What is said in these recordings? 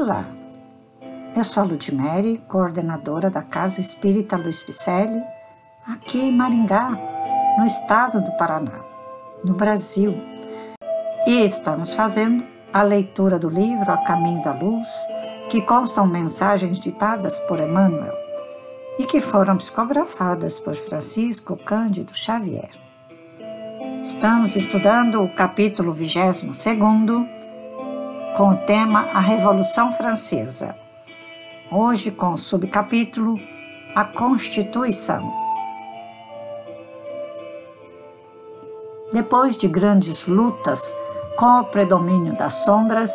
Olá, eu sou a Ludmere, coordenadora da Casa Espírita Luiz Picelli, aqui em Maringá, no estado do Paraná, no Brasil. E estamos fazendo a leitura do livro A Caminho da Luz, que constam mensagens ditadas por Emmanuel e que foram psicografadas por Francisco Cândido Xavier. Estamos estudando o capítulo 22 com o tema A Revolução Francesa. Hoje com o subcapítulo A Constituição. Depois de grandes lutas com o predomínio das sombras,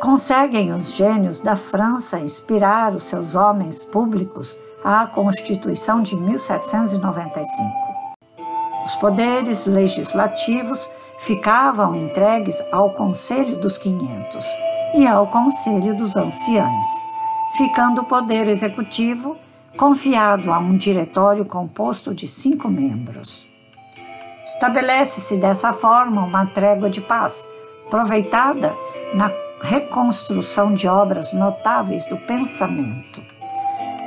conseguem os gênios da França inspirar os seus homens públicos à Constituição de 1795. Os poderes legislativos ficavam entregues ao Conselho dos Quinhentos e ao Conselho dos Anciães, ficando o poder executivo confiado a um diretório composto de cinco membros. Estabelece-se dessa forma uma trégua de paz, aproveitada na reconstrução de obras notáveis do pensamento.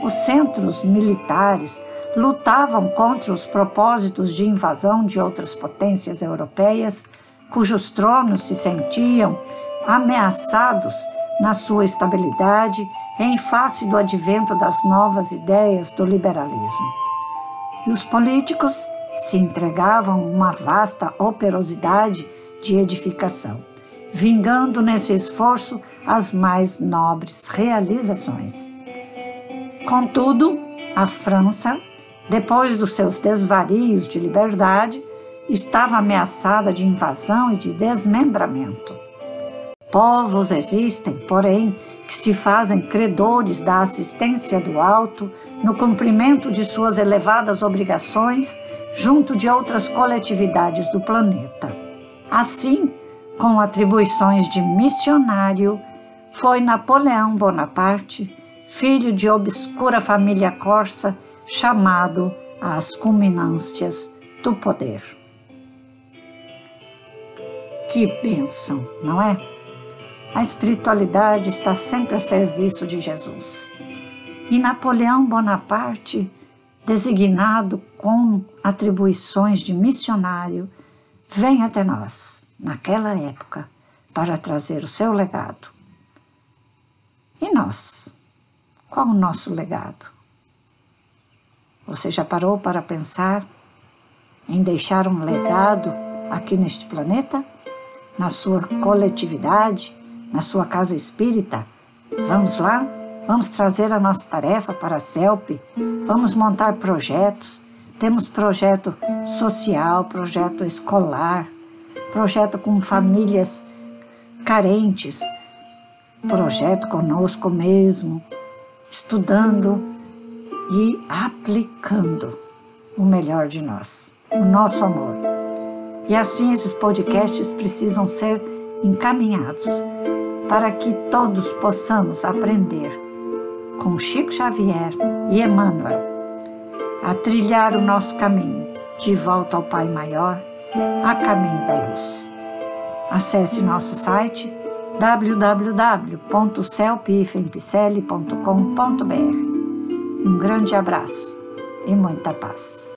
Os centros militares lutavam contra os propósitos de invasão de outras potências europeias, cujos tronos se sentiam ameaçados na sua estabilidade em face do advento das novas ideias do liberalismo. E os políticos se entregavam uma vasta operosidade de edificação, vingando nesse esforço as mais nobres realizações. Contudo, a França depois dos seus desvarios de liberdade, estava ameaçada de invasão e de desmembramento. Povos existem, porém, que se fazem credores da assistência do alto no cumprimento de suas elevadas obrigações junto de outras coletividades do planeta. Assim, com atribuições de missionário, foi Napoleão Bonaparte, filho de obscura família corsa, chamado às culminâncias do poder. Que bênção, não é? A espiritualidade está sempre a serviço de Jesus. E Napoleão Bonaparte, designado com atribuições de missionário, vem até nós, naquela época, para trazer o seu legado. E nós? Qual o nosso legado? Você já parou para pensar em deixar um legado aqui neste planeta? Na sua coletividade? Na sua casa espírita? Vamos lá? Vamos trazer a nossa tarefa para a CELP? Vamos montar projetos? Temos projeto social, projeto escolar, projeto com famílias carentes, projeto conosco mesmo, estudando e aplicando o melhor de nós, o nosso amor. E assim esses podcasts precisam ser encaminhados para que todos possamos aprender com Chico Xavier e Emmanuel a trilhar o nosso caminho de volta ao Pai Maior, a caminho da luz. Acesse nosso site www.celpifempicele.com.br um grande abraço e muita paz.